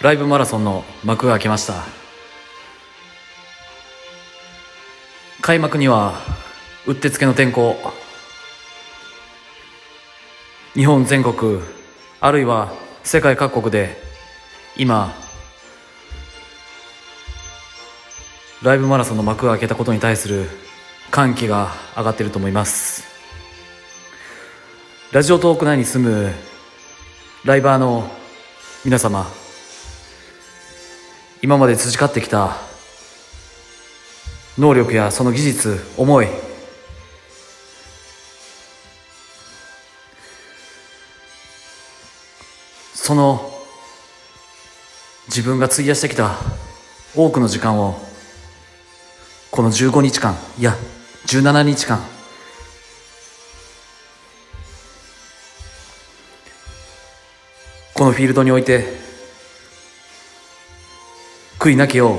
ライブマラソンの幕が開けました。開幕にはうってつけの天候。日本全国あるいは世界各国で今ライブマラソンの幕が開けたことに対する歓喜が上がっていると思います。ラジオトーク内に住むライバーの皆様今まで培ってきた能力やその技術思い。その自分が費やしてきた多くの時間をこの15日間いや17日間このフィールドにおいて悔いなきよう。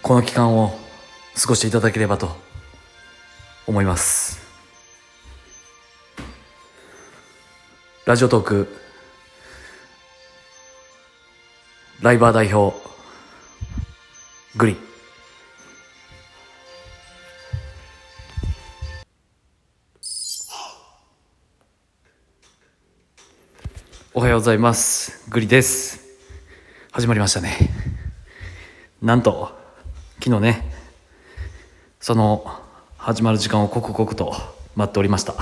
この期間を過ごしていただければと思います。ラジオトークライバー代表グリおはようございます。グリです。始まりましたね。なんと昨日ねその始まる時間を刻々と待っておりました。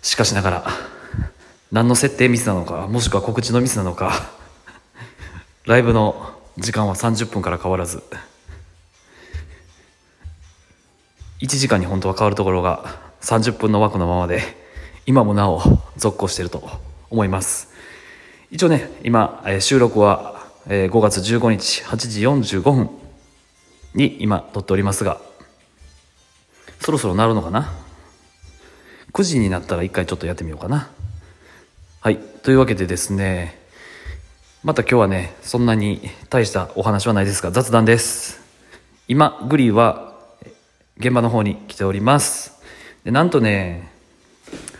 しかしながら何の設定ミスなのかもしくは告知のミスなのかライブの時間は30分から変わらず1時間に本当は変わるところが30分の枠のままで今もなお続行していると思います。一応ね今、えー収録は、えー5月15日8時45分に今撮っておりますがそろそろなるのかな？9時になったら一回ちょっとやってみようかな。はいというわけでですねまた今日はねそんなに大したお話はないですが雑談です。今グリーは現場の方に来ております。でなんとね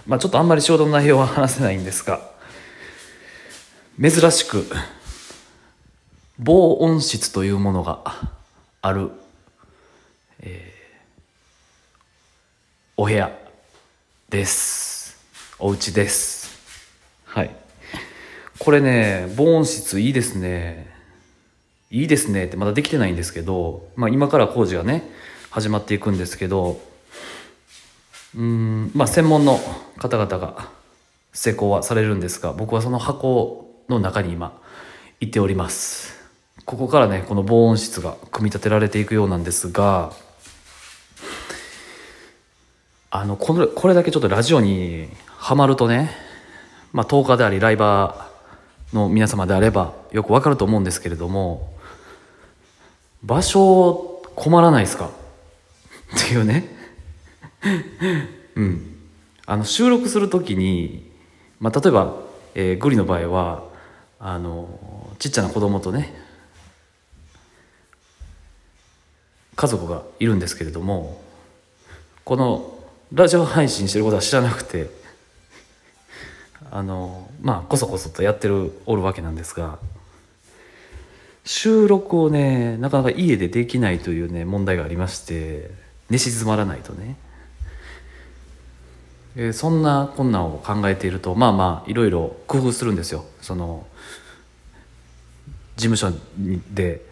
まあちょっとあんまり仕事の内容は話せないんですが珍しく防音室というものがある、えーお部屋です。お家です。はい。これね防音室いいですね。いいですねってまだできてないんですけど、まあ、今から工事がね始まっていくんですけどうんまあ専門の方々が施工はされるんですが僕はその箱をの中に今行っております。ここからねこの防音室が組み立てられていくようなんですがあのこれこれだけちょっとラジオにはまるとねまあ10日でありライバーの皆様であればよくわかると思うんですけれども場所困らないですか？っていうね。うん。あの収録する時に、まあ、例えば、えーグリの場合はあのちっちゃな子供とね家族がいるんですけれどもこのラジオ配信してることは知らなくてあのまあこそこそとやってるおるわけなんですが収録をねなかなか家でできないというね問題がありまして寝静まらないとね。えーそんな困難を考えているとまあまあいろいろ工夫するんですよ。その事務所で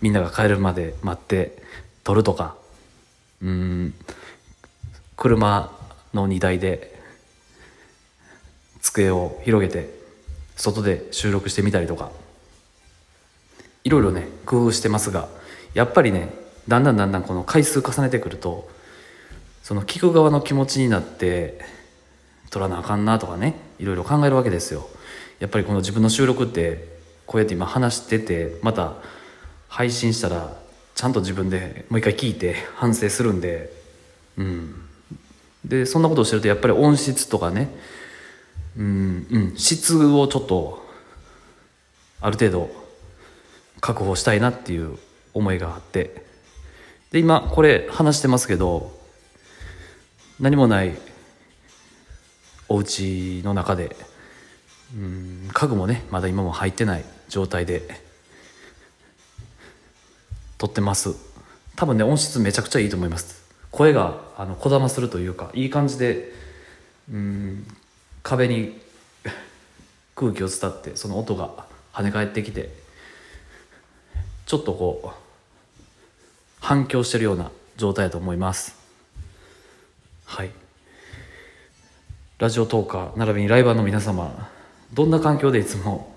みんなが帰るまで待って撮るとか。うん。車の荷台で机を広げて外で収録してみたりとか。いろいろね工夫してますがやっぱりねだんだんだんだんこの回数重ねてくるとその聞く側の気持ちになって撮らなあかんなとかねいろいろ考えるわけですよ。やっぱりこの自分の収録ってこうやって今話しててまた配信したらちゃんと自分でもう一回聞いて反省するんでうん。でそんなことをしてるとやっぱり音質とかねうん、うん、質をちょっとある程度確保したいなっていう思いがあって。で今これ話してますけど何もないお家の中でうん家具もねまだ今も入ってない状態で撮ってます。多分ね音質めちゃくちゃいいと思います。声があのこだまするというかいい感じでうん壁に 空気を伝ってその音が跳ね返ってきてちょっとこう反響してるような状態だと思います。はい。ラジオトーカー並びにライバーの皆様どんな環境でいつも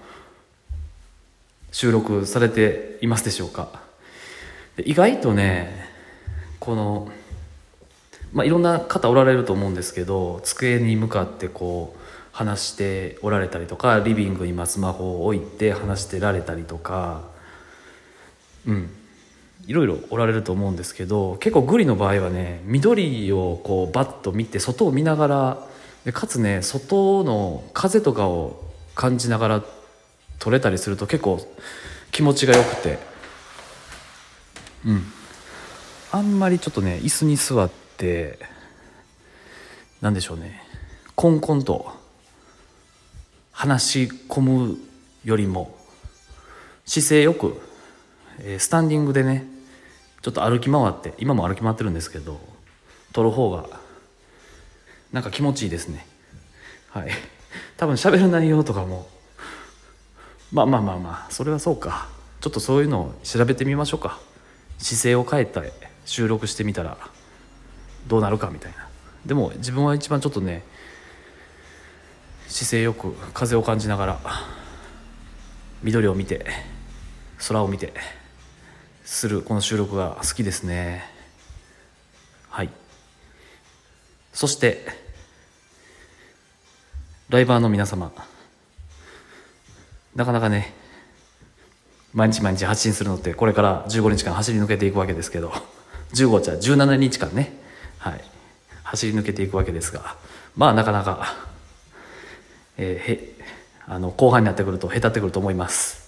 収録されていますでしょうか？意外とねこのまあいろんな方おられると思うんですけど机に向かってこう話しておられたりとかリビングにスマホを置いて話してられたりとかうん。いろいろおられると思うんですけど結構グリの場合はね緑をこうバッと見て外を見ながらでかつね外の風とかを感じながら撮れたりすると結構気持ちがよくて。うん。あんまりちょっとね椅子に座って何でしょうねコンコンと話し込むよりも姿勢よくスタンディングでねちょっと歩き回って今も歩き回ってるんですけど撮る方がなんか気持ちいいですね。はい。多分喋る内容とかもまあまあまあまあそれはそうか。ちょっとそういうのを調べてみましょうか。姿勢を変えて収録してみたらどうなるかみたいな。でも自分は一番ちょっとね姿勢よく風を感じながら緑を見て空を見てするこの収録が好きですね。はい。そしてライバーの皆様。なかなかね毎日毎日発信するのってこれから15日間走り抜けていくわけですけど 15じゃ17日間ね。はい。走り抜けていくわけですがまあなかなかえー、へあの後半になってくると下手ってくると思います。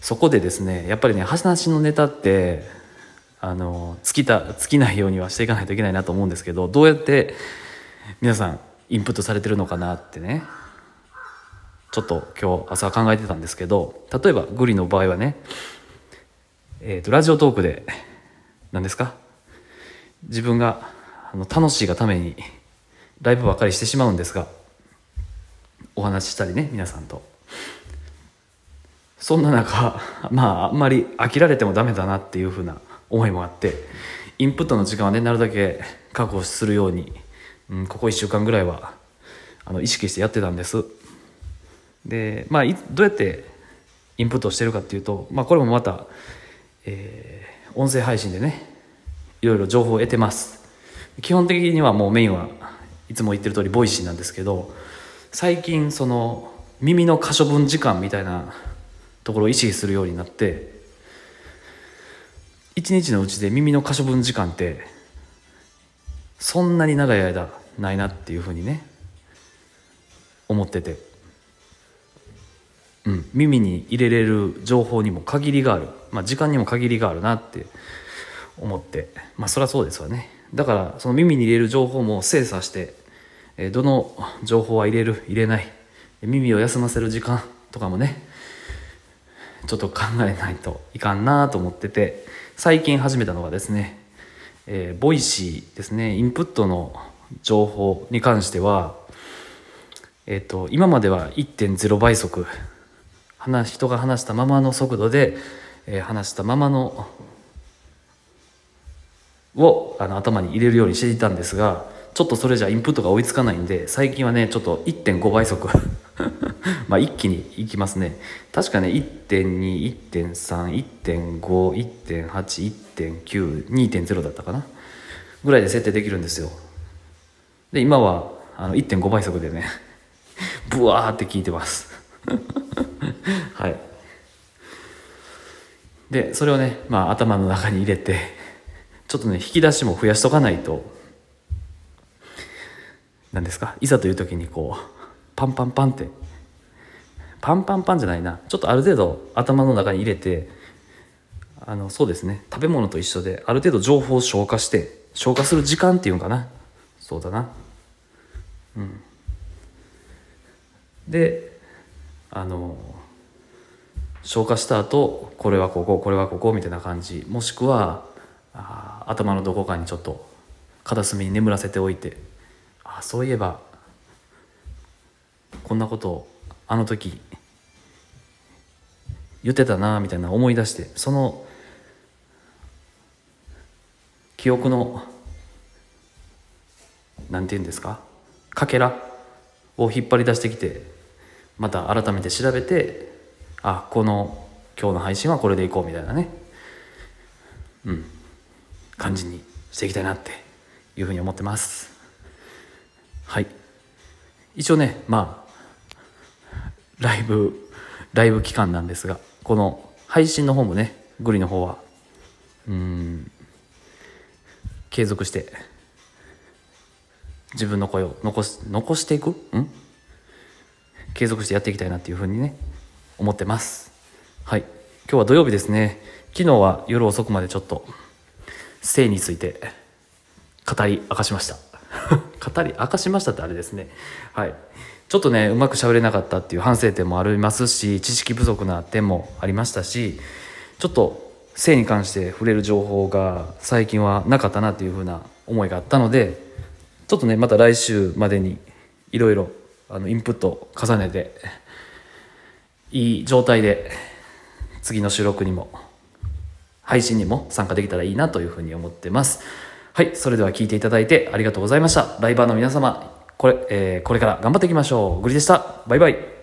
そこでですねやっぱりね話のネタってあの尽きた尽きないようにはしていかないといけないなと思うんですけどどうやって皆さんインプットされてるのかなってねちょっと今日朝考えてたんですけど例えばグリの場合はね、えーと、ラジオトークで何ですか自分があの楽しいがためにライブばかりしてしまうんですがお話ししたりね皆さんと。そんな中 まああんまり飽きられてもダメだなっていうふうな思いもあってインプットの時間はねなるだけ確保するように、うん、ここ1週間ぐらいはあの意識してやってたんです。でまあどうやってインプットしてるかっていうと、まあ、これもまた、えー、音声配信でねいろいろ情報を得てます。基本的にはもうメインはいつも言ってる通りボイシーなんですけど最近その耳の可処分時間みたいなところを意識するようになって一日のうちで耳の可処分時間ってそんなに長い間ないなっていうふうにね思ってて、うん、耳に入れれる情報にも限りがある、まあ、時間にも限りがあるなって思って。まあそりゃそうですわね。だからその耳に入れる情報も精査してえどの情報は入れる入れない。耳を休ませる時間とかもねちょっと考えないといかんなと思ってて最近始めたのがですね、えー、ボイシーですねインプットの情報に関してはえっ、ー、と今までは1.0倍速話人が話したままの速度で、えー、話したままのをあの頭に入れるようにしていたんですがちょっとそれじゃインプットが追いつかないんで最近はねちょっと1.5倍速 まあ一気にいきますね。確かね1.2、1.3、1.5、1.8、1.9、2.0だったかな。ぐらいで設定できるんですよ。で今はあの1.5倍速でね ブワーって聞いてます。はい。でそれをね、まあ、頭の中に入れてちょっとね引き出しも増やしとかないと何ですか？いざという時にこうパンパンパンってパンパンパンじゃないな。ちょっとある程度頭の中に入れてあのそうですね。食べ物と一緒である程度情報を消化して消化する時間っていうのかな。そうだな。うん。であの消化した後これはこここれはここみたいな感じ。もしくはあ頭のどこかにちょっと片隅に眠らせておいて。あそういえばこんなことをあの時言ってたなみたいな思い出してその記憶のなんて言うんですか？かけらを引っ張り出してきてまた改めて調べてあこの今日の配信はこれでいこうみたいなね。うん。感じにしていきたいなっていうふうに思ってます。はい。一応ねまあライブライブ期間なんですがこの配信の方もねグリの方はうん継続して自分の声を残し残していく？ん？継続してやっていきたいなっていうふうにね思ってます。はい。今日は土曜日ですね。昨日は夜遅くまでちょっと性について語り明かしました。語り明かしましたってあれですね。はい。ちょっとねうまくしゃべれなかったっていう反省点もありますし知識不足な点もありましたしちょっと性に関して触れる情報が最近はなかったなっていうふうな思いがあったのでちょっとねまた来週までにいろいろインプットを重ねていい状態で次の収録にも配信にも参加できたらいいなというふうに思ってます。はいそれでは聞いていただいてありがとうございました。ライバーの皆様これ,、えー、これから頑張っていきましょう。グリでした。バイバイ。